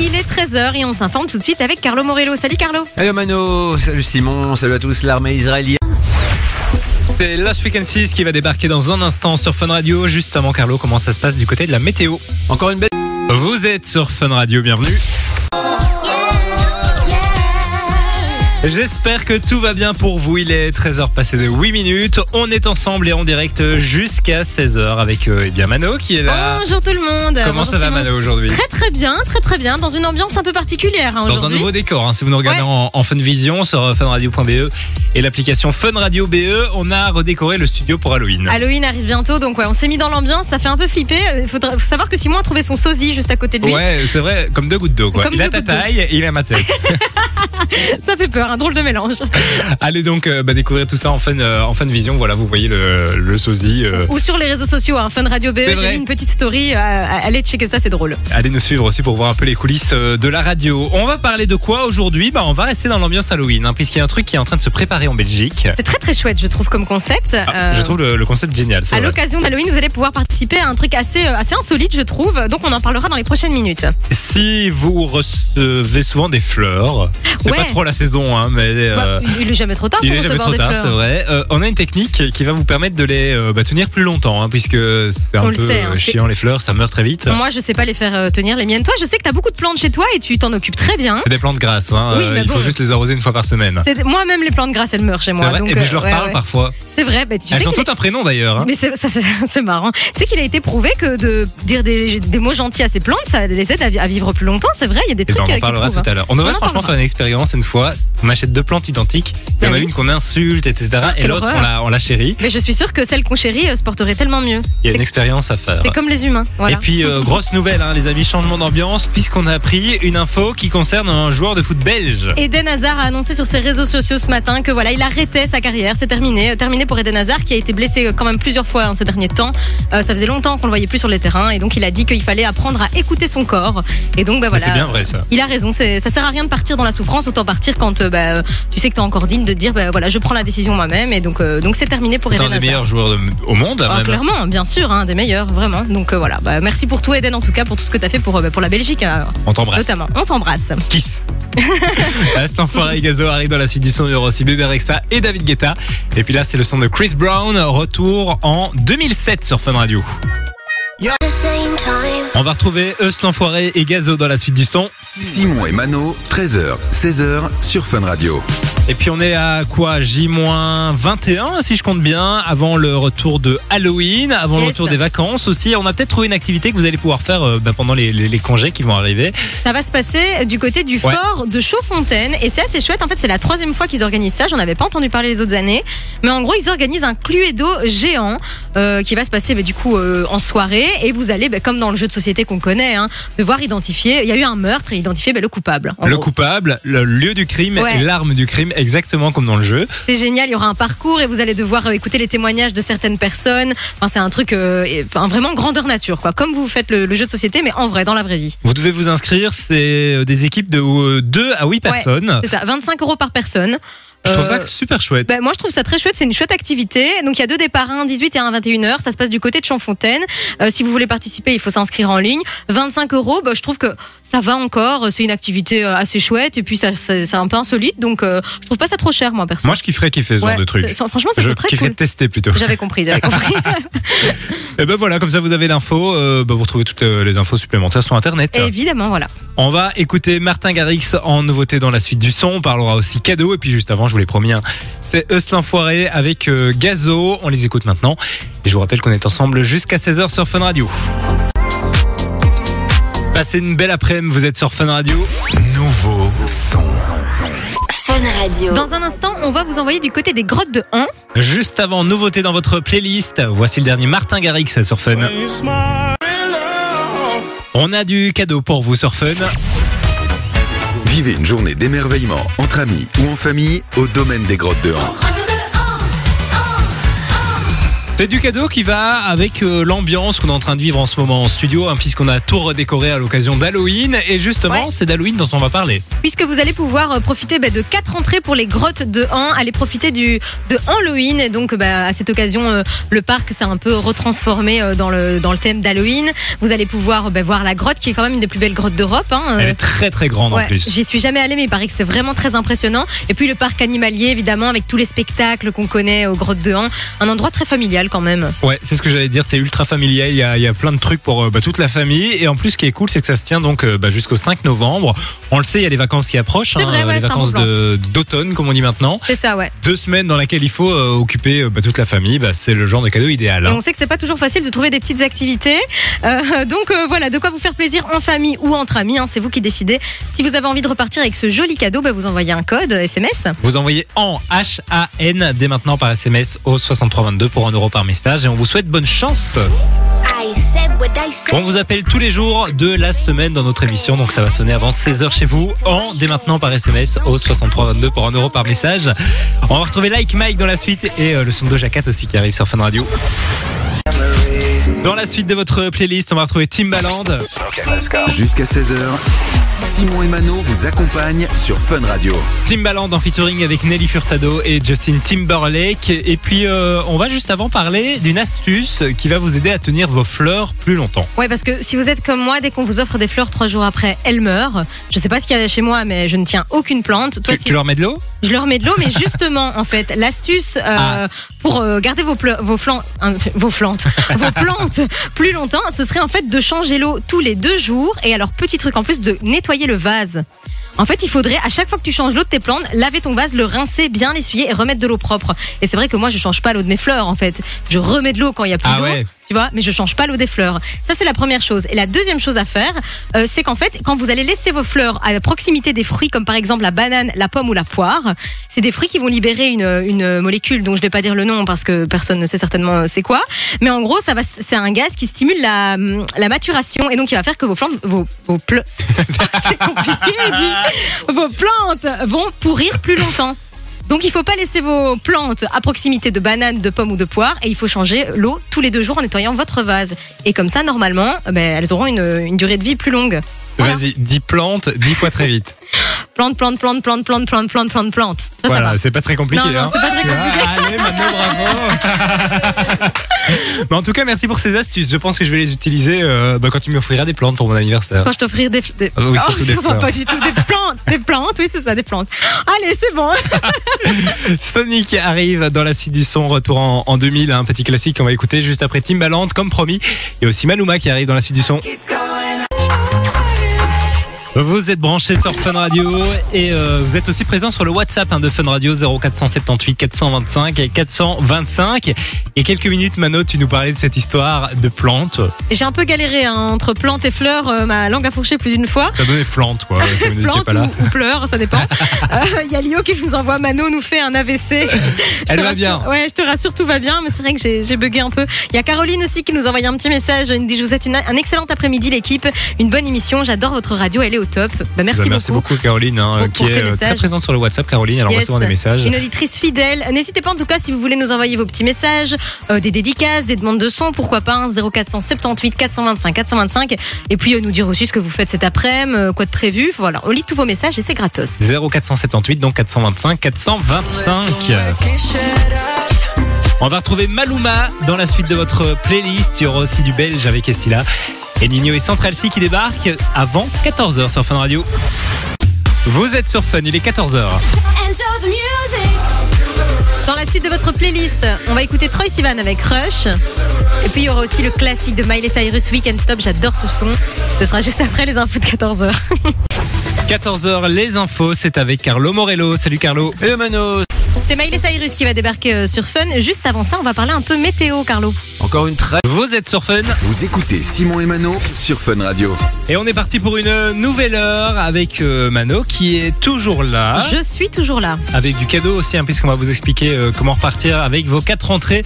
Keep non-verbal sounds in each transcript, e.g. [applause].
Il est 13h et on s'informe tout de suite avec Carlo Morello. Salut Carlo. Hello Mano, salut Simon, salut à tous, l'armée israélienne. C'est Last Weekend 6 qui va débarquer dans un instant sur Fun Radio. Juste avant, Carlo, comment ça se passe du côté de la météo? Encore une belle. Vous êtes sur Fun Radio, bienvenue. J'espère que tout va bien pour vous. Il est 13h passé de 8 minutes. On est ensemble et en direct jusqu'à 16h avec euh, eh bien Mano qui est là. Bonjour tout le monde. Comment Bonjour ça va Simon. Mano aujourd'hui? Très très bien, très très bien. Dans une ambiance un peu particulière hein, Dans un aujourd'hui. nouveau décor, hein, si vous nous regardez Ouais. en, en funvision sur euh, funradio.be et l'application Fun Radio BE, on a redécoré le studio pour Halloween. Halloween arrive bientôt, donc ouais, on s'est mis dans l'ambiance. Ça fait un peu flipper. Il faudra- faut savoir que Simon a trouvé son sosie juste à côté de lui. Ouais, c'est vrai, comme deux gouttes d'eau. quoi. Comme Il a deux ta gouttes d'eau. taille et il a ma tête. [laughs] [laughs] Ça fait peur, un drôle de mélange. [laughs] Allez donc euh, bah, découvrir tout ça en fun, euh, en fun vision. Voilà, vous voyez le, le sosie. euh. Ou sur les réseaux sociaux, hein, Fun Radio BE. J'ai mis une petite story. allez checker ça, c'est drôle. Allez nous suivre aussi pour voir un peu les coulisses de la radio. On va parler de quoi aujourd'hui? Bah, On va rester dans l'ambiance Halloween, hein, puisqu'il y a un truc qui est en train de se préparer en Belgique. C'est très très chouette, je trouve, comme concept. Ah, Je trouve le, le concept génial. À l'occasion d'Halloween, vous allez pouvoir participer à un truc assez, assez insolite, je trouve. Donc, on en parlera dans les prochaines minutes. Si vous recevez souvent des fleurs, c'est Ouais. pas trop la saison, hein, mais euh, Bah, il est jamais trop tard il pour est jamais trop des tard, c'est vrai. Euh, on a une technique qui va vous permettre de les euh, bah, tenir plus longtemps, hein, puisque c'est un On peu le sait, hein, chiant les fleurs, ça meurt très vite. Moi, je sais pas les faire tenir les miennes. Toi, je sais que t'as beaucoup de plantes chez toi et tu t'en occupes très bien. C'est des plantes grasses, hein, Oui, il faut juste les arroser une fois par semaine. Moi-même, les plantes grasses, elles meurent chez moi. donc, et puis je leur ouais, parle ouais. parfois. C'est vrai. bah, tu Elles sais ont toutes un prénom d'ailleurs. hein. Mais [laughs] c'est marrant. Tu sais qu'il a été prouvé que de dire des, des mots gentils à ces plantes, ça les aide à, vi- à vivre plus longtemps. C'est vrai, il y a des Et ben, trucs on en parlera tout à hein. l'heure. On devrait franchement faire une expérience une fois. On achète deux plantes identiques. Il y en Bah a oui. une qu'on insulte, etc. et l'autre, on la, on la chérit. Mais je suis sûre que celle qu'on chérit euh, se porterait tellement mieux. Il y a une expérience à faire. C'est comme les humains. Voilà. Et puis, euh, [laughs] grosse nouvelle, hein, les amis, changement d'ambiance, puisqu'on a appris une info qui concerne un joueur de foot belge. Eden Hazard a annoncé sur ses réseaux sociaux ce matin que voilà, il arrêtait sa carrière, c'est terminé, Euh, terminé pour Eden Hazard qui a été blessé quand même plusieurs fois hein, ces derniers temps. Euh, ça faisait longtemps qu'on le voyait plus sur les terrains et donc il a dit qu'il fallait apprendre à écouter son corps. Et donc bah voilà. C'est bien vrai ça. Il a raison, ça sert à rien de partir dans la souffrance, autant partir quand euh, bah, tu sais que t'es encore digne de te dire bah voilà, je prends la décision moi-même et donc euh, donc c'est terminé pour C'est un Eden des Hazard. meilleurs joueurs de- au monde, Ah, même. clairement, bien sûr, un des meilleurs, vraiment. Donc euh, voilà, bah, merci pour tout Eden en tout cas pour tout ce que t'as fait pour euh, pour la Belgique euh, On t'embrasse. notamment. On s'embrasse. Kiss. [laughs] Sans et Gazo arrive dans la suite du son. Il y aura aussi Bébé Rexa et David Guetta. Et puis là, c'est le son de Chris Brown. Retour en 2007 sur Fun Radio. On va retrouver Eus l'enfoiré et Gazo dans la suite du son. Simon et Mano, 13h, 16h sur Fun Radio. Et puis on est à quoi? J-21 si je compte bien, avant le retour de Halloween, avant le retour des vacances aussi. On a peut-être trouvé une activité que vous allez pouvoir faire euh, bah, pendant les, les- les congés qui vont arriver. Ça va se passer du côté du Ouais. fort de Chaudfontaine et c'est assez chouette. En fait, c'est la troisième fois qu'ils organisent ça. J'en avais pas entendu parler les autres années, mais en gros, ils organisent un Cluedo géant euh, qui va se passer bah, du coup euh, en soirée et vous allez, bah, comme dans le jeu de société qu'on connaît, hein, devoir identifier. Il y a eu un meurtre et identifier bah, le coupable. le gros. coupable, le lieu du crime Ouais. et l'arme du crime, exactement comme dans le jeu. C'est génial. Il y aura un parcours et vous allez devoir euh, écouter les témoignages de certaines personnes. Enfin, c'est un truc, euh, et- enfin, vraiment grandeur nature, quoi. Comme vous faites le, le jeu de société, mais en vrai, dans la vraie vie. Vous devez vous inscrire, c'est euh, des équipes de 2 à 8 personnes. C'est ça, 25 euros par personne. Je trouve Euh, ça super chouette. Ben, moi, je trouve ça très chouette. C'est une chouette activité. Donc, il y a deux départs, un 18 et un 21 heures. Ça se passe du côté de Champfontaine. Euh, si vous voulez participer, il faut s'inscrire en ligne. 25 euros, ben, je trouve que ça va encore. C'est une activité euh, assez chouette. Et puis, ça, c'est c'est un peu insolite. Donc, euh, je trouve pas ça trop cher, moi, perso. Moi, je kifferais kiffer ce Ouais, genre de truc. c'est- franchement, ça Je c'est très kifferais cool. tester plutôt. J'avais compris, j'avais [laughs] compris. Et ben voilà, comme ça vous avez l'info. euh, bah, vous retrouvez toutes euh, les infos supplémentaires sur internet. Évidemment, voilà. On va écouter Martin Garrix en nouveauté dans la suite du son. On parlera aussi cadeau. Et puis juste avant, je vous l'ai promis, hein, c'est Eus l'enfoiré avec euh, Gazo. On les écoute maintenant. Et je vous rappelle qu'on est ensemble jusqu'à 16h sur Fun Radio. Passez une belle après-midi, vous êtes sur Fun Radio. Nouveau son. Fun Radio. Dans un instant, on va vous envoyer du côté des grottes de 1. Juste avant, nouveauté dans votre playlist. Voici le dernier Martin Garrix sur Fun. On a du cadeau pour vous sur Fun. Vivez une journée d'émerveillement entre amis ou en famille au domaine des grottes de Han. C'est du cadeau qui va avec euh, l'ambiance qu'on est en train de vivre en ce moment en studio, hein, puisqu'on a tout redécoré à l'occasion d'Halloween. Et justement, Ouais. c'est d'Halloween dont on va parler. Puisque vous allez pouvoir euh, profiter bah, de quatre entrées pour les grottes de Han, allez profiter du de Halloween. Et donc, bah, à cette occasion, euh, le parc s'est un peu retransformé dans le dans le thème d'Halloween. Vous allez pouvoir bah, voir la grotte, qui est quand même une des plus belles grottes d'Europe. hein, Elle est très très grande en plus. j'y suis jamais allée, mais il paraît que c'est vraiment très impressionnant. Et puis le parc animalier, évidemment, avec tous les spectacles qu'on connaît aux grottes de Han, un endroit très familial quand même. Ouais, c'est ce que j'allais dire, c'est ultra familial, il y a, il y a plein de trucs pour euh, bah, toute la famille. Et en plus, ce qui est cool, c'est que ça se tient donc euh, bah, jusqu'au 5 novembre. On le sait, il y a les vacances qui approchent, vrai, ouais, les un vacances d'automne, comme on dit maintenant. C'est ça, ouais. Deux semaines dans laquelle il faut euh, occuper euh, bah, toute la famille, c'est le genre de cadeau idéal. Et hein. on sait que c'est pas toujours facile de trouver des petites activités. Euh, [laughs] donc euh, voilà, de quoi vous faire plaisir en famille ou entre amis, hein, c'est vous qui décidez. Si vous avez envie de repartir avec ce joli cadeau, vous envoyez un code SMS. Vous envoyez en H-A-N dès maintenant par SMS au 6322 pour 1 euro par message et on vous souhaite bonne chance. On vous appelle tous les jours de la semaine dans notre émission, donc ça va sonner avant 16h chez vous, en dès maintenant par SMS au 6322 pour 1 euro par message. On va retrouver Like Mike dans la suite et euh, le son de Doja Cat aussi qui arrive sur Fun Radio. Dans la suite de votre playlist, on va retrouver Timbaland. Jusqu'à 16h, Simon et Mano vous accompagnent sur Fun Radio. Timbaland en featuring avec Nelly Furtado et Justin Timberlake. Et puis, euh, on va juste avant parler d'une astuce qui va vous aider à tenir vos fleurs plus longtemps. Ouais, parce que si vous êtes comme moi, dès qu'on vous offre des fleurs trois jours après, elles meurent. Je sais pas ce qu'il y a chez moi, mais je ne tiens aucune plante. Toi, Tu, si tu leur mets de l'eau? Je leur mets de l'eau, mais justement, en fait, l'astuce euh, Ah. pour euh, garder vos, ple- vos, flan- hein, vos plantes, [laughs] vos plantes plus longtemps, ce serait en fait de changer l'eau tous les deux jours. Et alors, petit truc en plus, de nettoyer le vase. En fait, il faudrait à chaque fois que tu changes l'eau de tes plantes, laver ton vase, le rincer, bien l'essuyer et remettre de l'eau propre. Et c'est vrai que moi, je change pas l'eau de mes fleurs, en fait. Je remets de l'eau quand il y a plus Ah d'eau. ouais. Tu vois, mais je change pas l'eau des fleurs. Ça, c'est la première chose. Et la deuxième chose à faire, euh, c'est qu'en fait, quand vous allez laisser vos fleurs à la proximité des fruits, comme par exemple la banane, la pomme ou la poire, c'est des fruits qui vont libérer une, molécule dont je vais pas dire le nom parce que personne ne sait certainement euh, c'est quoi. Mais en gros, ça va, c'est un gaz qui stimule la, maturation et donc il va faire que vos plantes. Vos [laughs] plantes vont pourrir plus longtemps. Donc il faut pas laisser vos plantes à proximité de bananes, de pommes ou de poires et il faut changer l'eau tous les deux jours en nettoyant votre vase. Et comme ça, normalement, eh ben, elles auront une durée de vie plus longue. Voilà. Vas-y, 10 plantes, 10 fois très vite. [laughs] Plante, plante, plante, plante, plante, plante, plante, plante, plante. Ça, ça voilà, va. c'est pas très compliqué. Non, non, hein. c'est pas très compliqué. Ah, allez, Mano, bravo. [laughs] Mais en tout cas, merci pour ces astuces. Je pense que je vais les utiliser euh, bah, quand tu m'offriras des plantes pour mon anniversaire. Quand je t'offrirai des, des... Ah oui, surtout des ça va fleurs. pas du tout des plantes, des plantes, oui c'est ça, des plantes. Allez, c'est bon. [laughs] Sonic arrive dans la suite du son, retour en, en 2000, un petit classique qu'on va écouter juste après Timbaland, comme promis. Il y a aussi Maluma qui arrive dans la suite du son. Vous êtes branchés sur Fun Radio et euh, vous êtes aussi présent sur le WhatsApp hein, de Fun Radio 0478 425 et 425. Et quelques minutes, Mano, tu nous parlais de cette histoire de plantes. J'ai un peu galéré hein, entre plantes et fleurs, euh, ma langue a fourché plus d'une fois. Ça donnait flante, quoi. Si vous n'étiez Plante pas là. ou, ou pleure, ça dépend. [laughs] Euh, Il y a Lio qui nous envoie Mano nous fait un AVC. Je te Elle va rassure- bien. Ouais, je te rassure, tout va bien, mais c'est vrai que j'ai j'ai bugué un peu. Il y a Caroline aussi qui nous envoie un petit message. Elle nous dit Je vous souhaite une- un excellent après-midi, l'équipe. Une bonne émission. J'adore votre radio, elle est au top. Bah, merci, Bah, merci beaucoup, Caroline, hein, Pour- qui pour est euh, très présente sur le WhatsApp. Caroline, elle envoie Yes. souvent des messages. Une auditrice fidèle. N'hésitez pas en tout cas si vous voulez nous envoyer vos petits messages, euh, des dédicaces, des demandes de son, pourquoi pas, hein, 0478 425 425. Et puis euh, nous dire aussi ce que vous faites cet après-midi, euh, quoi de prévu. Voilà, on lit tous vos messages et c'est gratos. 0478 donc 425 425. On va retrouver Maluma dans la suite de votre playlist. Il y aura aussi du belge avec Estila. Et Nino et Central C qui débarquent avant 14h sur Fun Radio. Vous êtes sur Fun, il est 14h. Dans la suite de votre playlist, on va écouter Troy Sivan avec Rush. Et puis il y aura aussi le classique de Miley Cyrus Weekend Stop. J'adore ce son. Ce sera juste après les infos de 14h. 14h, les infos, c'est avec Carlo Morello. Salut Carlo. Hello Mano C'est Miley Cyrus qui va débarquer euh, sur Fun. Juste avant ça, on va parler un peu météo, Carlo. Encore une très Vous êtes sur Fun Vous écoutez Simon et Mano sur Fun Radio. et on est parti pour une nouvelle heure avec euh, Mano qui est toujours là. Je suis toujours là. avec du cadeau aussi, hein, puisqu'on va vous expliquer euh, comment repartir avec vos quatre entrées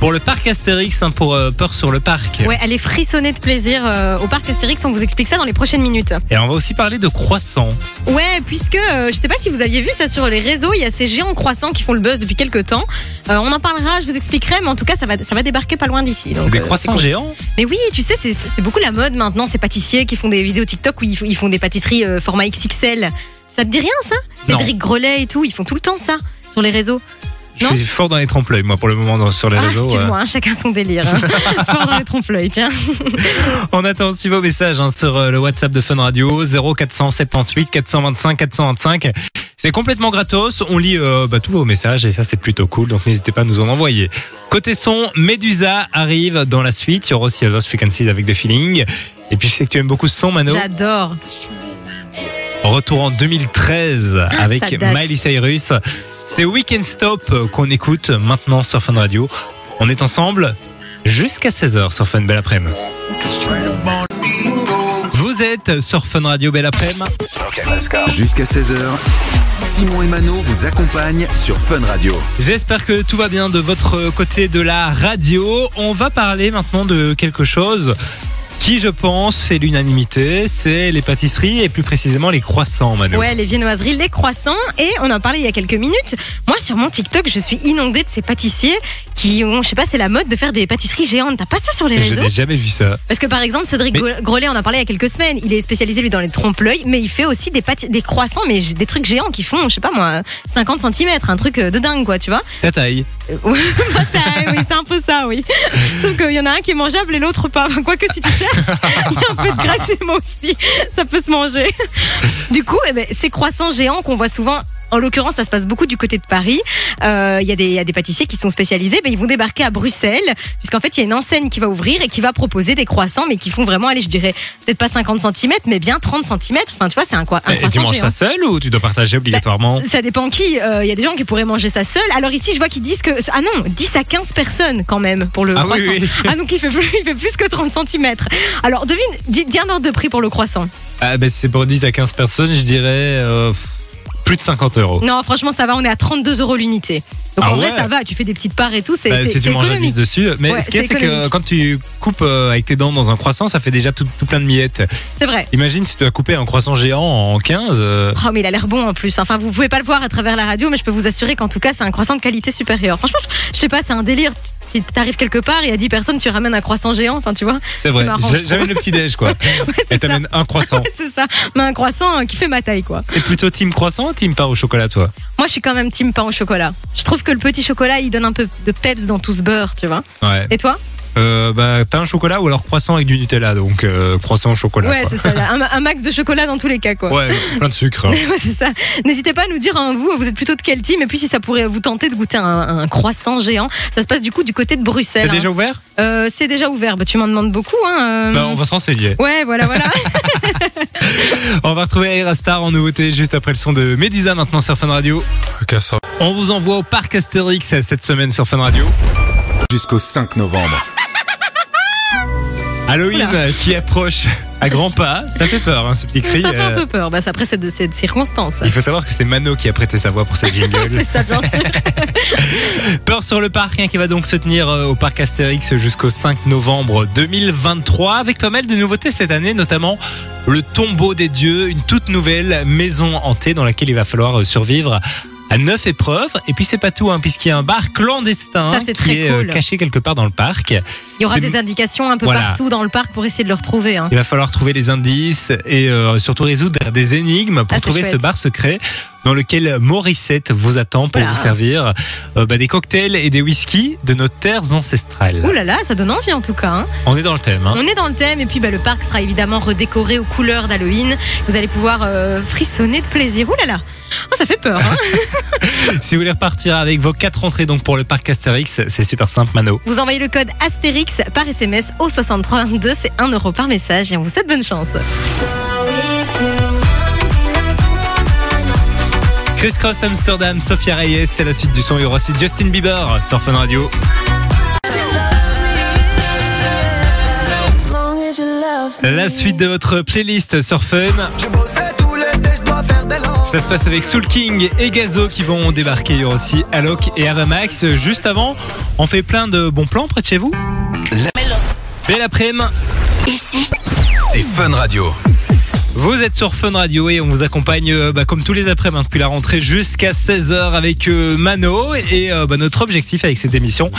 pour le parc Astérix, hein, pour euh, Peur sur le parc. Ouais, allez frissonner de plaisir euh, au parc Astérix. On vous explique ça dans les prochaines minutes. Et on va aussi parler de croissants. Ouais, puisque euh, je sais pas si vous aviez vu ça sur les réseaux, il y a ces géants croissants qui qui font le buzz depuis quelques temps. Euh, on en parlera, je vous expliquerai, mais en tout cas, ça va, ça va débarquer pas loin d'ici. donc, Des euh, croissants cool. géants Mais oui, tu sais, c'est c'est beaucoup la mode maintenant, ces pâtissiers qui font des vidéos TikTok où ils, font- ils font des pâtisseries euh, format XXL. Ça te dit rien, ça? Cédric Grelet et tout, ils font tout le temps ça sur les réseaux. Je suis fort dans les trompe-l'œil, moi, pour le moment, dans- sur les Ah, réseaux. excuse-moi, hein, chacun son délire. hein. [laughs] Fort dans les trompe-l'œil, tiens. [laughs] On attend aussi vos messages hein, sur euh, le WhatsApp de Fun Radio 0478 425 425. C'est complètement gratos. On lit euh, bah, tous vos messages et ça c'est plutôt cool. Donc n'hésitez pas à nous en envoyer. Côté son, Medusa arrive dans la suite. Il y aura aussi Lost Frequencies avec des feelings. Et puis je sais que tu aimes beaucoup ce son, Mano. J'adore. Retour en 2013 avec Ça date. Miley Cyrus. C'est Weekend Stop qu'on écoute maintenant sur Fun Radio. On est ensemble jusqu'à 16h sur Fun Belle Après-midi. Vous êtes sur Fun Radio Belle Après-midi. Jusqu'à 16h, Simon et Mano vous accompagnent sur Fun Radio. J'espère que tout va bien de votre côté de la radio. On va parler maintenant de quelque chose qui, je pense, fait l'unanimité. C'est les pâtisseries et plus précisément les croissants, Manu. Ouais, les viennoiseries, les croissants. Et on en parlait il y a quelques minutes. Moi, sur mon TikTok, je suis inondée de ces pâtissiers qui ont, je sais pas, c'est la mode de faire des pâtisseries géantes. T'as pas ça sur les Je réseaux n'ai jamais vu ça. Parce que par exemple, Cédric Mais- on en parlait il y a quelques semaines. Il est spécialisé lui dans les trompe-l'œil, mais il fait aussi des, des croissants, mais des trucs géants qui font, je sais pas moi, 50 cm, un truc euh, de dingue, quoi, tu vois. Ta taille. Ouais, [laughs] ma taille, oui, c'est un peu ça, oui. Sauf qu'il y en a un qui est mangeable et l'autre pas. Quoique si tu cherches, a [laughs] un peu de graisse aussi. Ça peut se manger. Du coup, eh ben, ces croissants géants qu'on voit souvent. En l'occurrence, ça se passe beaucoup du côté de Paris. Euh, Il y, a des- il y a des pâtissiers qui sont spécialisés. Ben, ils vont débarquer à Bruxelles, puisqu'en fait, il y a une enseigne qui va ouvrir et qui va proposer des croissants, mais qui font vraiment, allez, je dirais, peut-être pas 50 cm, mais bien 30 cm. Enfin, tu vois, c'est un, quoi- un Et tu croissant manges géant. ça seul ou tu dois partager obligatoirement Ça dépend qui. Euh, Il y a des gens qui pourraient manger ça seul. Alors ici, je vois qu'ils disent que. Ah non, 10 à 15 personnes quand même pour le Ah oui, croissant. oui. Ah donc il fait, plus, il fait plus que 30 cm. Alors devine, dis, dis un ordre de prix pour le croissant. ah, ben, C'est pour 10 à 15 personnes, je dirais euh, plus de 50 euros. Non, franchement, ça va, on est à 32 euros l'unité. Donc Ah en vrai, ouais. ça va, tu fais des petites parts et tout, c'est Bah, c'est- 10 économique. dessus. Mais Ouais, ce qu'il y a, c'est que quand tu coupes euh, avec tes dents dans un croissant, ça fait déjà tout, tout plein de miettes. C'est vrai. Imagine si tu dois couper un croissant géant en 15. euh, Oh, mais il a l'air bon en plus. Enfin, vous pouvez pas le voir à travers la radio, mais je peux vous assurer qu'en tout cas, c'est un croissant de qualité supérieure. Franchement, je sais pas, c'est un délire. Si t'arrives quelque part, il y a 10 personnes, tu ramènes un croissant géant, enfin, tu vois. C'est vrai. J'amène le petit déj quoi. [laughs] Ouais, Et t'amènes un croissant. [laughs] C'est ça. Mais un croissant euh, qui fait ma taille, quoi. T'es plutôt team croissant ou team pain au chocolat toi? Moi, je suis quand même team pain au chocolat. Je trouve que le petit chocolat, il donne un peu de peps dans tout ce beurre, tu vois. Ouais. Et toi? Euh, bah, pain au chocolat ou alors croissant avec du Nutella. Donc euh, croissant au chocolat. Ouais, quoi. c'est ça. [laughs] Un, un max de chocolat dans tous les cas, quoi. Ouais, plein de sucre. hein. [laughs] Ouais, c'est ça. N'hésitez pas à nous dire, hein, vous, vous êtes plutôt de quel team Et puis, si ça pourrait vous tenter de goûter un, un croissant géant, ça se passe du coup du côté de Bruxelles. C'est hein. déjà ouvert? Euh, c'est déjà ouvert. Bah, tu m'en demandes beaucoup. Hein, euh. Bah, on va se renseigner. Ouais, voilà, voilà. [laughs] On va retrouver Aerastar en nouveauté juste après le son de Medusa maintenant sur Fun Radio. On vous envoie au parc Astérix cette semaine sur Fun Radio. Jusqu'au 5 novembre. Halloween qui approche à grands pas, ça fait peur hein, ce petit cri. ça fait un euh, peu peur. Bah, après cette, cette circonstance. Il faut savoir que c'est Mano qui a prêté sa voix pour ce jingle. [laughs] c'est ça, bien sûr. [laughs] Peur sur le parc hein, qui va donc se tenir euh, au parc Astérix jusqu'au 5 novembre 2023 avec pas mal de nouveautés cette année, notamment le tombeau des dieux, une toute nouvelle maison hantée dans laquelle il va falloir euh, survivre à neuf épreuves. Et puis c'est pas tout, hein, puisqu'il y a un bar clandestin Ça, qui très est euh, cool. caché quelque part dans le parc. Il y aura des indications un peu Voilà. partout dans le parc pour essayer de le retrouver. Hein. Il va falloir trouver les indices et euh, surtout résoudre des énigmes pour Ah, trouver ce bar secret dans lequel Morissette vous attend pour vous servir euh, bah, des cocktails et des whiskies de nos terres ancestrales. Ouh là là, ça donne envie en tout cas. hein. On est dans le thème. Hein. On est dans le thème et puis bah, le parc sera évidemment redécoré aux couleurs d'Halloween. Vous allez pouvoir euh, frissonner de plaisir. Ouh là là, oh, ça fait peur. Hein [laughs] Si vous voulez repartir avec vos quatre entrées donc pour le parc Astérix, c'est super simple, Mano. vous envoyez le code Astérix par SMS au 6322, c'est 1 euro par message et on vous souhaite bonne chance. Chris Cross Amsterdam, Sophia Reyes, c'est la suite du son. Il y aura aussi Justin Bieber sur Fun Radio. La suite de votre playlist sur Fun. Ça se passe avec Soul King et Gazo qui vont débarquer. Il y aura aussi Alok et Avamax. Juste avant, on fait plein de bons plans près de chez vous. Belle après-midi. Ici, C'est Fun Radio. Vous êtes sur Fun Radio et on vous accompagne euh, bah, comme tous les après-midi depuis la rentrée jusqu'à 16h avec euh, Mano. Et euh, bah, notre objectif avec cette émission,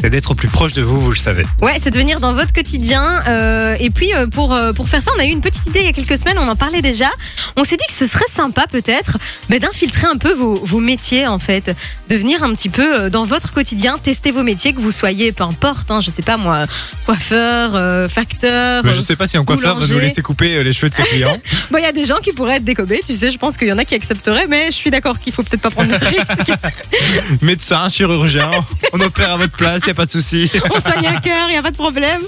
c'est d'être au plus proche de vous, vous le savez. Ouais, c'est de venir dans votre quotidien. euh, et puis euh, pour euh, pour faire ça, on a eu une petite idée il y a quelques semaines. On en parlait déjà. On s'est dit que ce serait sympa peut-être bah, d'infiltrer un peu vos, vos métiers en fait, de venir un petit peu dans votre quotidien, tester vos métiers, que vous soyez, peu importe, hein, je sais pas moi, coiffeur, euh, facteur. Mais je sais pas si un coiffeur va nous laisser couper les cheveux de ses clients. [laughs] Bon, il y a des gens qui pourraient être décobés, tu sais. Je pense qu'il y en a qui accepteraient, mais je suis d'accord qu'il faut peut-être pas prendre de risques. [laughs] Médecin, chirurgien, on opère à votre place, y a pas de souci. on soigne un cœur, il y a pas de problème.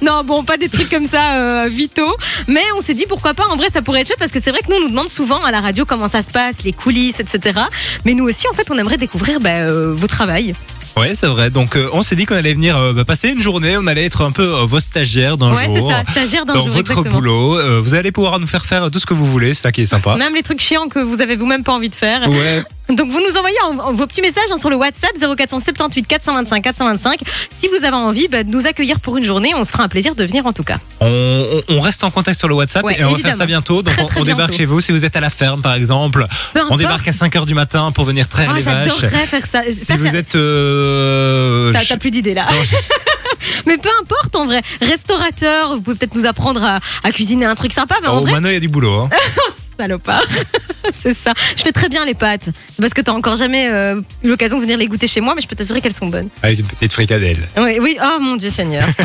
Non, bon, pas des trucs comme ça euh, vitaux, mais on s'est dit pourquoi pas. En vrai, ça pourrait être chouette parce que c'est vrai que nous on nous demande souvent à la radio comment ça se passe, les coulisses, etc. Mais nous aussi, en fait, on aimerait découvrir bah, euh, vos travails. Ouais, c'est vrai. Donc euh, on s'est dit qu'on allait venir euh, bah, passer une journée, on allait être un peu euh, vos stagiaires d'un ouais, c'est jour. ça, stagiaire d'un Dans jour, votre exactement. boulot, vous allez pouvoir nous faire faire tout ce que vous voulez, c'est ça qui est sympa. Même les trucs chiants que vous avez vous-même pas envie de faire. Ouais, Donc vous nous envoyez en- en- vos petits messages hein, sur le WhatsApp 0478 425 425 si vous avez envie bah, de nous accueillir pour une journée. On se fera un plaisir de venir en tout cas. on, reste en contact sur le WhatsApp Ouais, et on va faire ça bientôt. Donc Très, on, très on débarque bientôt. chez vous si vous êtes à la ferme par exemple. Peu On débarque à 5h du matin pour venir traire Ah, les vaches. J'adorerais faire ça. Si Ça, vous êtes euh, T'as plus d'idées là. Non, [laughs] Mais peu importe en vrai. Restaurateur, vous pouvez peut-être nous apprendre à, à cuisiner un truc sympa. Mais en Oh, vrai, maintenant il y a du boulot. hein. [laughs] salopard. [laughs] c'est ça. Je fais très bien les pâtes. C'est parce que t'as encore jamais euh, eu l'occasion de venir les goûter chez moi, mais je peux t'assurer qu'elles sont bonnes. Avec une petite fricadelle. Oui, oui. Oh mon Dieu Seigneur. [laughs]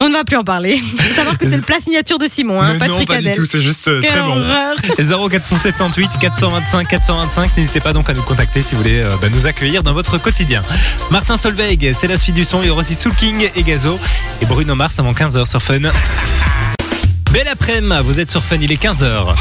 On, on ne va plus en parler. Il faut savoir que c'est le plat signature de Simon, hein, Mais pas de non, pas du fricadelle. tout, c'est juste euh, très bon. horreur. 0478 425 425. N'hésitez pas donc à nous contacter si vous voulez euh, bah, nous accueillir dans votre quotidien. Martin Solveig, c'est la suite du son. Il y aura aussi Soul King et Gazo. Et Bruno Mars avant 15h sur Fun. Belle après-midi, vous êtes sur Fun, il est 15h.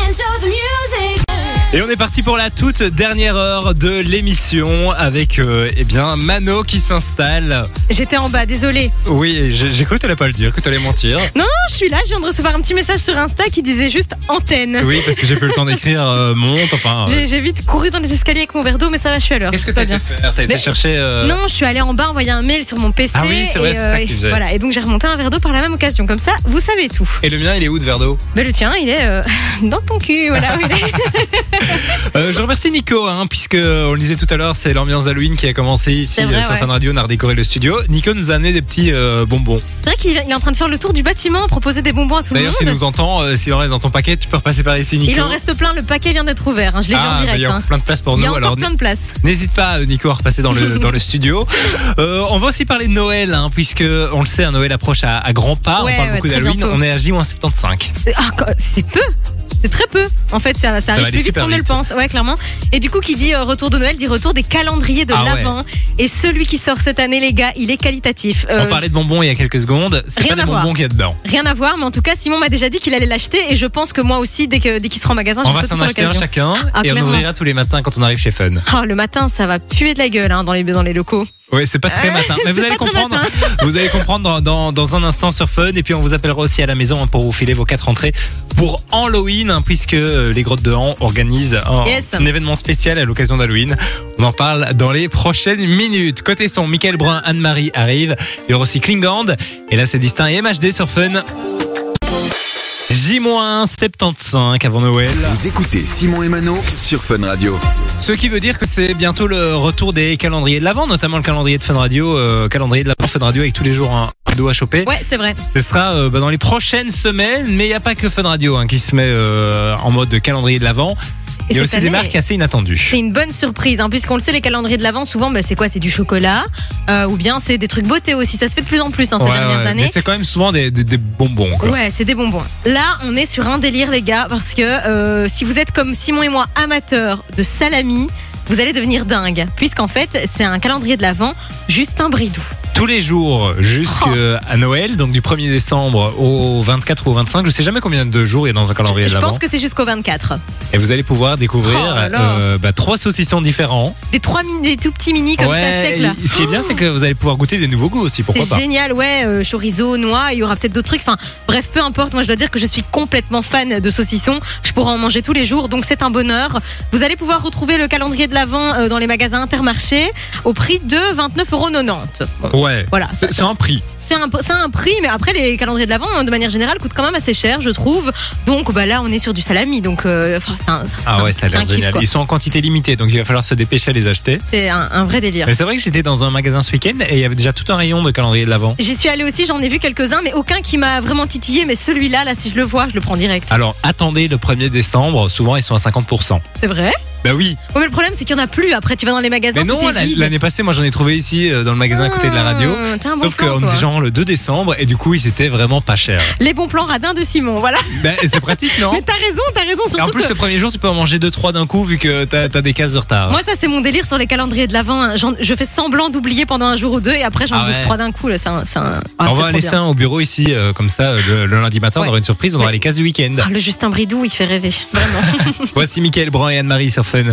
Et on est parti pour la toute dernière heure de l'émission avec euh, eh bien Mano qui s'installe. J'étais en bas, désolé. Oui, j'ai j'ai cru que t'allais pas le dire, que t'allais mentir. Non, non, je suis là. Je viens de recevoir un petit message sur Insta qui disait juste antenne. Oui, parce que j'ai pas eu le temps d'écrire euh, monte, enfin. euh, J'ai j'ai vite couru dans les escaliers avec mon verre d'eau, mais ça va, je suis à l'heure. Qu'est-ce que Tout va t'as été bien. faire? T'as été Mais- chercher. euh, Non, je suis allée en bas envoyer un mail sur mon PC. Ah oui, c'est vrai, et, c'est ça que tu faisais. Voilà, et donc j'ai remonté un verre d'eau par la même occasion. Comme ça, vous savez tout. Et le mien, il est où de verre d'eau? Mais le tien, il est euh, [laughs] dans ton cul. Voilà. où il est. [laughs] [laughs] Euh, Je remercie Nico, hein, puisque on le disait tout à l'heure, c'est l'ambiance Halloween qui a commencé ici vrai, sur ouais. Fun Radio. On a redécoré le studio. Nico nous a amené des petits euh, bonbons. C'est vrai qu'il il est en train de faire le tour du bâtiment, proposer des bonbons à tout le D'ailleurs, monde. s'il nous entend, euh, s'il en reste dans ton paquet, tu peux repasser par ici, Nico. Il en reste plein, le paquet vient d'être ouvert. hein, Je l'ai vu en ah, bah, direct. il y a hein. plein de place pour Il y a nous. Alors, plein de place. N'hésite pas, euh, Nico, à repasser dans le, [laughs] dans le studio. On va aussi parler de Noël, puisque on le sait, un Noël approche à, à grands pas. Ouais, on parle ouais, beaucoup d'Halloween. On est à J-75. Ah, c'est peu. C'est très peu. En fait, ça, ça va arrive plus vite qu'on ne le pense. Ouais, clairement. Et du coup, qui dit euh, retour de Noël dit retour des calendriers de Ah ouais. l'Avent. Et celui qui sort cette année, les gars, il est qualitatif. Euh, On parlait de bonbons il y a quelques secondes. C'est rien pas à des bonbons qu'il y a dedans. Rien à voir, mais en tout cas, Simon m'a déjà dit qu'il allait l'acheter et je pense que moi aussi, dès que dès qu'il sera en magasin, je On vais va s'en acheter un chacun Ah, et on clairement. ouvrira tous les matins quand on arrive chez Fun. Oh, le matin, ça va puer de la gueule hein, dans les dans les locaux. Oui, c'est pas très matin, mais vous c'est allez comprendre. Vous allez comprendre dans, dans, dans un instant sur Fun et puis on vous appellera aussi à la maison hein, pour vous filer vos quatre entrées pour Halloween hein, puisque euh, les grottes de Han organisent un, Yes. un événement spécial à l'occasion d'Halloween. On en parle dans les prochaines minutes. Côté son, Michael Brun, Anne-Marie arrive. Il y aura aussi Klingand et là c'est distinct et MHD sur Fun. J-75 avant Noël. Vous écoutez Simon et Mano sur Fun Radio. Ce qui veut dire que c'est bientôt le retour des calendriers de l'avant, notamment le calendrier de Fun Radio, euh, calendrier de l'avant Fun Radio avec tous les jours un cadeau à choper. Ouais, c'est vrai. Ce sera euh, bah, dans les prochaines semaines, mais il n'y a pas que Fun Radio hein, qui se met euh, en mode calendrier de l'avant. Et Il y a aussi des année- marques assez inattendues. C'est une bonne surprise, hein, puisqu'on le sait, les calendriers de l'Avent, souvent, bah, c'est quoi? C'est du chocolat, euh, ou bien c'est des trucs beauté aussi. Ça se fait de plus en plus hein, ces Ouais, dernières ouais, années. Mais c'est quand même souvent des, des- des bonbons. Quoi. Ouais, c'est des bonbons. Là, on est sur un délire, les gars, parce que euh, si vous êtes comme Simon et moi, amateurs de salami, vous allez devenir dingue. Puisqu'en fait, c'est un calendrier de l'Avent, Justin Bridou. Tous les jours jusqu'à Noël, donc du 1er décembre au 24 ou au 25. Je sais jamais combien de jours il y a dans un calendrier Je l'avant. pense que c'est jusqu'au 24. Et vous allez pouvoir découvrir Oh euh, bah, trois saucissons différents. Des trois mini, des tout petits mini comme ça, secs là. Ce qui est bien, c'est que vous allez pouvoir goûter des nouveaux goûts aussi. Pourquoi C'est pas génial, ouais, euh, chorizo, noix, il y aura peut-être d'autres trucs. Enfin, bref, peu importe. Moi, je dois dire que je suis complètement fan de saucissons. Je pourrais en manger tous les jours, donc c'est un bonheur. Vous allez pouvoir retrouver le calendrier de l'Avent euh, dans les magasins Intermarché au prix de 29,90 euros. Bon, Ouais. Voilà, ça- C'est c'est un prix. C'est un, c'est un prix, mais après les calendriers de l'avant, de manière générale, coûtent quand même assez cher, je trouve. Donc bah là, on est sur du salami, donc euh, enfin, c'est un, c'est Ah un- ouais, ça a l'air génial. Ils sont en quantité limitée, donc il va falloir se dépêcher à les acheter. C'est un, un vrai délire. Mais c'est vrai que j'étais dans un magasin ce week-end et il y avait déjà tout un rayon de calendrier de l'avant. J'y suis allée aussi, j'en ai vu quelques-uns, mais aucun qui m'a vraiment titillé. Mais celui-là, là, si je le vois, je le prends direct. Alors attendez le 1er décembre, souvent ils sont à 50%. C'est vrai? Bah oui, Ouais, mais le problème, c'est qu'il n'y en a plus. Après, tu vas dans les magasins, mais non, l'année passée, moi j'en ai trouvé ici euh, dans le magasin à côté de la radio. Ah, bon Sauf plan, qu'on toi. était genre le 2 décembre et du coup ils étaient vraiment pas chers. Les bons plans radins de Simon, voilà. Bah, c'est pratique, non Mais t'as raison, t'as raison. Et en Surtout plus, que le premier jour, tu peux en manger 2-3 d'un coup vu que t'as as des cases de retard. moi, ça, c'est mon délire sur les calendriers de l'avant. hein. Je fais semblant d'oublier pendant un jour ou deux et après, j'en Ah bouffe ouais. trois d'un coup. là. C'est un, un- ah, on va laisser bien. un au bureau ici, euh, comme ça, euh, le, le lundi matin, on aura une surprise, on aura Ouais. les cases du week-end. Ah, le Justin Bridou, il fait rêver. Vraiment. [laughs] Voici Mickaël Brun et Anne-Marie sur Fun.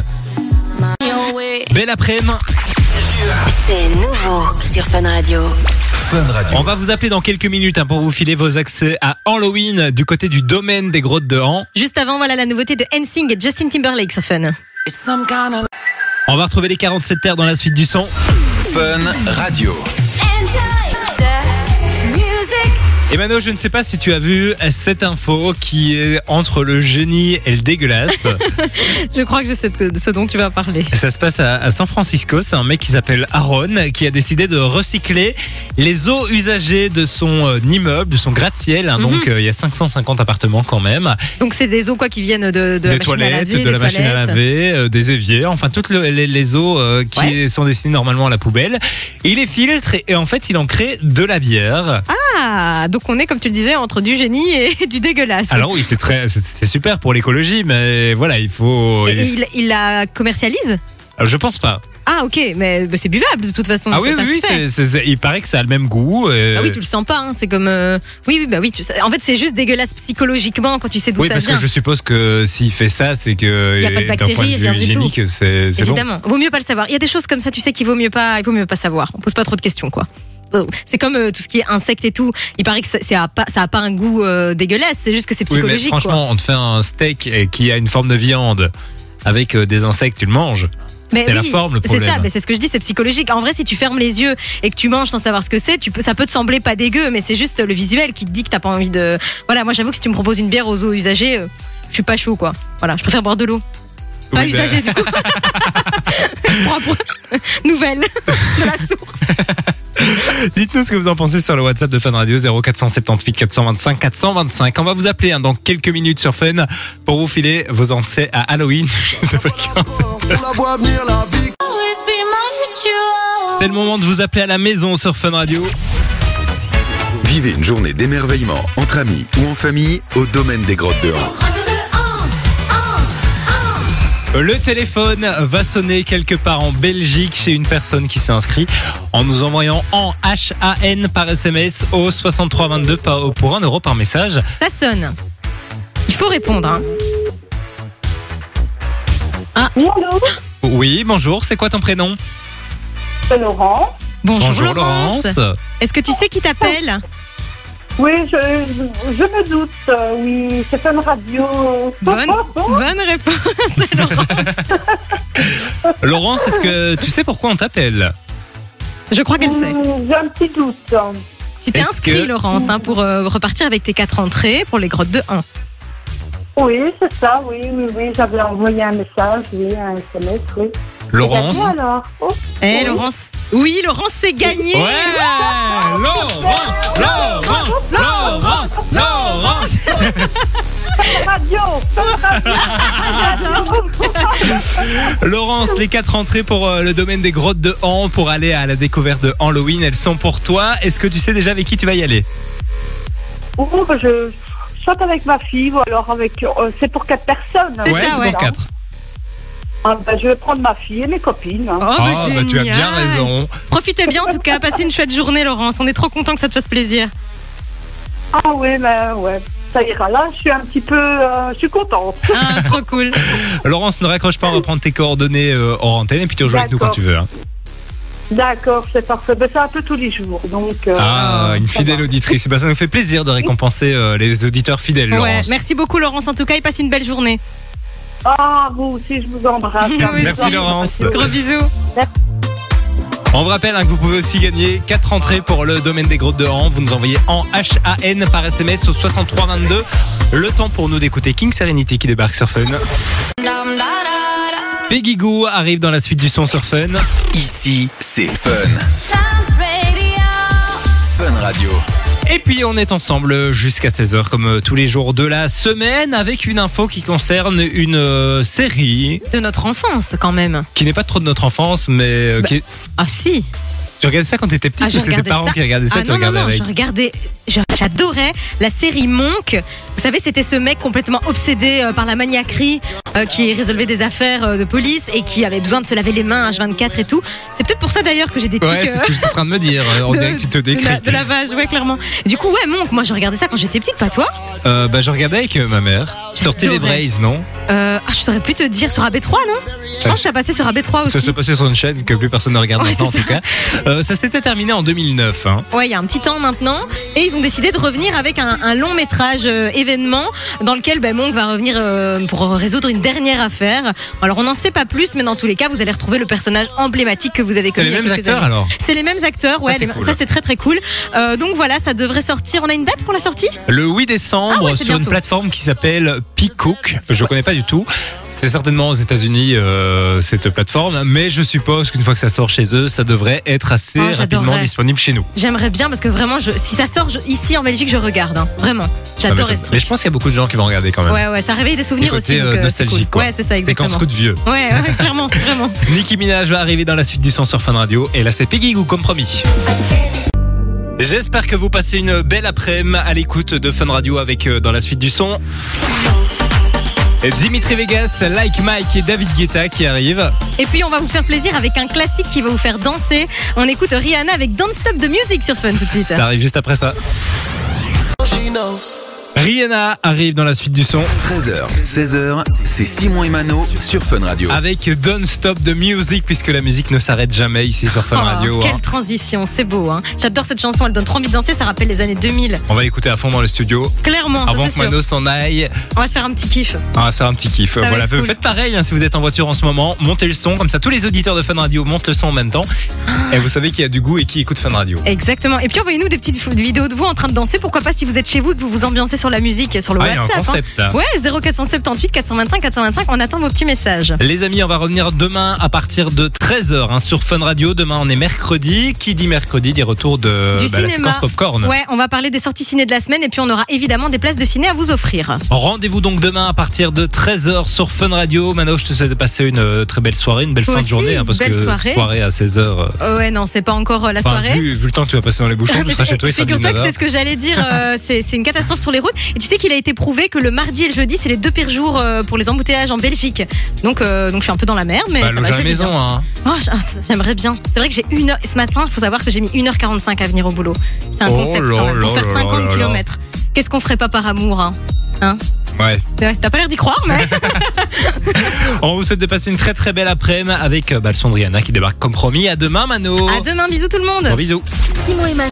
Belle après-midi. C'est nouveau sur Fun Radio. Fun Radio. On va vous appeler dans quelques minutes hein, pour vous filer vos accès à Halloween du côté du domaine des grottes de Han. Juste avant, voilà la nouveauté de NSYNC et Justin Timberlake sur Fun. On va retrouver les 47 terres dans la suite du son. Fun Radio. Et Mano, je ne sais pas si tu as vu cette info qui est entre le génie et le dégueulasse. [laughs] Je crois que je sais de ce dont tu vas parler. Ça se passe à, San Francisco. C'est un mec qui s'appelle Aaron qui a décidé de recycler les eaux usagées de son euh, immeuble, de son gratte-ciel. hein. Donc euh, il y a 550 appartements quand même. Donc, c'est des eaux quoi qui viennent de, de des la machine à toilettes, laver, de la machine à laver, euh, des éviers, enfin toutes le- les, les eaux euh, qui Ouais. sont destinées normalement à la poubelle. Il les filtre et, et en fait il en crée de la bière. Ah, donc on est, comme tu le disais, entre du génie et [laughs] du dégueulasse. Alors oui, c'est très, c'est- super pour l'écologie, mais voilà, il faut. Et il- il, il la commercialise Alors, Je pense pas. Ah, ok, mais, mais c'est buvable de toute façon. ah ça, oui, ça oui, oui, il paraît que ça a le même goût. euh, Ah oui, tu le sens pas, hein, c'est comme. euh, Oui, oui, bah oui. Tu... En fait, c'est juste dégueulasse psychologiquement quand tu sais d'où oui, ça parce vient. que je suppose que s'il fait ça, c'est que Y a pas de bactéries, rien du tout. c'est bon. Évidemment, vaut mieux pas le savoir. Il y a des choses comme ça, tu sais qu'il vaut mieux pas, il vaut mieux pas savoir. On pose pas trop de questions, quoi. Oh, C'est comme euh, tout ce qui est insectes et tout. Il paraît que ça, c'est a pas, ça a pas un goût euh, dégueulasse. C'est juste que c'est Oui, mais psychologique. quoi. franchement, on te fait un steak euh, qui a une forme de viande avec euh, des insectes, tu le manges. Mais C'est la forme, le C'est ça, problème. mais c'est ce que je dis, c'est psychologique. En vrai, si tu fermes les yeux et que tu manges sans savoir ce que c'est, tu peux, ça peut te sembler pas dégueu, mais c'est juste le visuel qui te dit que t'as pas envie de. Voilà, moi j'avoue que si tu me proposes une bière aux eaux usagées, euh, je suis pas chaud quoi. Voilà, je préfère boire de l'eau. Pas Oui, ben- usagée du coup. [laughs] Propre. Nouvelle de la source. Dites-nous ce que vous en pensez sur le WhatsApp de Fun Radio 0478 425 425. On va vous appeler hein, dans quelques minutes sur Fun pour vous filer vos entrées à Halloween. [laughs] Je sais pas quand c'est. C'est le moment de vous appeler à la maison sur Fun Radio. Vivez une journée d'émerveillement entre amis ou en famille au domaine des grottes de Han. Le téléphone va sonner quelque part en Belgique chez une personne qui s'est inscrite en nous envoyant en HAN par SMS au 6322 par- pour 1 euro par message. Ça sonne. Il faut répondre. hein. Oui, bonjour, c'est quoi ton prénom? C'est Laurent. Bonjour, Laurence. Est-ce que tu sais qui t'appelle? Oui, je, je me doute. euh, Oui, c'est Fun Radio. Bonne, bonne réponse. [laughs] Laurence. Laurence, est-ce que tu sais pourquoi on t'appelle? Je crois qu'elle sait. Hmm, J'ai un petit doute. Tu t'es inscrit, que- Laurence, hein, pour euh, repartir avec tes quatre entrées pour les grottes de 1. Oui, c'est ça, oui, oui, oui. J'avais envoyé un message, oui, un SMS, oui. Laurence alors oh, Eh, Oui. Laurence Oui, Laurence, c'est gagné Ouais Laurence Laurence Laurence Laurence Radio [laughs] Laurence, les quatre entrées pour euh, le domaine des grottes de Han pour aller à la découverte de Halloween, elles sont pour toi. Est-ce que tu sais déjà avec qui tu vas y aller? Oh, bah, je soit avec ma fille ou alors avec. euh, c'est pour quatre personnes. C'est Ouais, ça, c'est ouais. pour quatre. Ah, bah, je vais prendre ma fille et mes copines. hein. Oh, bah, Ah, bah, tu as génial. bien raison. Profitez bien, en tout cas. Passez une chouette journée, Laurence. On est trop content que ça te fasse plaisir. Ah oui, mais ouais. Ça ira là, je suis un petit peu. euh, je suis contente. Ah, trop cool. [laughs] Laurence, ne raccroche pas, on va prendre tes coordonnées euh, hors antenne et puis tu rejoues avec nous quand D'accord. tu veux. hein. D'accord, c'est parfait. Ben, c'est un peu tous les jours. Donc, euh, Ah, une ça fidèle va. auditrice. Ben, ça nous fait plaisir de récompenser euh, les auditeurs fidèles, Ouais, Laurence. merci beaucoup, Laurence. En tout cas, et passe une belle journée. Ah, vous aussi, je vous embrasse. [laughs] Merci, Laurence. Gros bisous. On vous rappelle hein, que vous pouvez aussi gagner 4 entrées pour le domaine des grottes de Han. Vous nous envoyez en HAN par SMS au 6322. Le temps pour nous d'écouter King Serenity qui débarque sur Fun. Peggy Goo arrive dans la suite du son sur Fun. Ici, c'est Fun. Fun Radio. Et puis on est ensemble jusqu'à 16h comme euh, tous les jours de la semaine avec une info qui concerne une euh, série De notre enfance, quand même. qui n'est pas trop de notre enfance mais euh, Bah, qui est... Ah si. Tu regardais ça quand t'étais petite Ah, ou je c'était tes regardais parents ça. qui regardaient ça ah tu non, non, regardais non, avec je regardais, je- j'adorais la série Monk. Vous savez, c'était ce mec complètement obsédé euh, par la maniaquerie, euh, qui résolvait des affaires euh, de police et qui avait besoin de se laver les mains H24 et tout. C'est peut-être pour ça d'ailleurs que j'ai des tics Ouais, c'est ce que j'étais en train de me dire. [laughs] On de- dirait que tu te de, décris. la- de lavage, ouais, clairement. Du coup, ouais, Monk, moi je regardais ça quand j'étais petite, pas toi? Euh, bah, je regardais avec ma mère. J'adorais. braises, non? Euh, Ah, je saurais plus te dire sur AB3, non? Je pense que ça passait sur AB3 Ça aussi. se passait sur une chaîne que plus personne ne regarde Ouais, maintenant en tout cas. Euh, ça s'était terminé en 2009. Hein. Ouais, il y a un petit temps maintenant. Et ils ont décidé de revenir avec un, un long métrage événement dans lequel ben, Monk va revenir euh, pour résoudre une dernière affaire. Alors on n'en sait pas plus, mais dans tous les cas, vous allez retrouver le personnage emblématique que vous avez C'est connu. les y a mêmes acteurs années. alors C'est les mêmes acteurs, ouais. Ça, c'est les- cool. Ça c'est très très cool. Euh, donc voilà, ça devrait sortir. On a une date pour la sortie? Le 8 décembre Ah ouais, c'est sur une plateforme qui s'appelle Peacock. Je connais pas du tout. C'est certainement aux États-Unis euh, cette plateforme, mais je suppose qu'une fois que ça sort chez eux, ça devrait être assez Ah, rapidement disponible chez nous. J'aimerais bien parce que vraiment, je, si ça sort je- ici en Belgique, je regarde. hein. Vraiment, j'adore ce mais truc. je pense qu'il y a beaucoup de gens qui vont regarder quand même. Ouais, ouais, ça réveille des souvenirs aussi. donc, euh, euh, c'est nostalgique, cool. quoi. Ouais, c'est ça, C'est exactement. quand scout vieux. Ouais, ouais, clairement, [laughs] vraiment. Nicki Minaj va arriver dans la suite du son sur Fun Radio. Et là, c'est Peggy Goo, comme promis. J'espère que vous passez une belle après-midi à l'écoute de Fun Radio avec euh, dans la suite du son. Dimitri Vegas, Like Mike et David Guetta qui arrivent. Et puis on va vous faire plaisir avec un classique qui va vous faire danser. On écoute Rihanna avec Don't Stop the Music sur Fun tout de suite. Ça arrive juste après ça. Rihanna arrive dans la suite du son 13h, 16h, c'est Simon et Mano sur Fun Radio. avec Don't Stop the Music puisque la musique ne s'arrête jamais ici sur Fun Oh, Radio. quelle hein. transition, c'est beau. Hein. J'adore cette chanson, elle donne trop envie de danser, ça rappelle les années 2000. On va l'écouter à fond dans le studio. Clairement, ça, Avant c'est que sûr. Mano s'en aille, On va se faire un petit kiff. on va faire un petit kiff. voilà, cool. faites pareil hein, si vous êtes en voiture en ce moment, montez le son comme ça tous les auditeurs de Fun Radio montent le son en même temps et vous savez qui a du goût et qui écoute Fun Radio. Exactement. Et puis envoyez-nous des petites vidéos de vous en train de danser. Pourquoi pas si vous êtes chez vous, que vous vous ambiancez sur la musique, sur le Ah, il y a un WhatsApp. hein. concept là. Ouais, 0478 425 425. On attend vos petits messages. Les amis, on va revenir demain à partir de 13h hein, sur Fun Radio. Demain, on est mercredi. Qui dit mercredi dit retour de Du bah, la cinéma. séquence popcorn. Ouais, on va parler des sorties ciné de la semaine et puis on aura évidemment des places de ciné à vous offrir. Rendez-vous donc demain à partir de 13h sur Fun Radio. Mano, je te souhaite de passer une euh, très belle soirée, une belle fin de journée. hein, parce belle que soirée. à 16h. euh, Oh ouais, non, c'est pas encore euh, la enfin, soirée. vu, vu le temps que tu vas passer dans les bouchons, tu seras chez toi, [laughs] Figure-toi que 19h. c'est ce que j'allais dire. euh, c'est une catastrophe sur les routes. Et tu sais qu'il a été prouvé que le mardi et le jeudi, c'est les deux pires jours euh, pour les embouteillages en Belgique. Donc, euh, donc je suis un peu dans la merde, mais Bah, ça va, je la maison, bien. hein. Oh, ah, j'aimerais bien. C'est vrai que j'ai une heure. Ce matin, il faut savoir que j'ai mis 1h45 à venir au boulot. C'est un Oh concept là pour faire là 50 là là. km. Qu'est-ce qu'on ferait pas par amour, hein? Hein? Ouais. T'as pas l'air d'y croire, mais. [laughs] On vous souhaite de passer une très très belle après-midi avec euh, bah, le son de Rihanna qui débarque comme promis. À demain, Mano. à demain, bisous tout le monde. Gros bisous. Simon et Mano.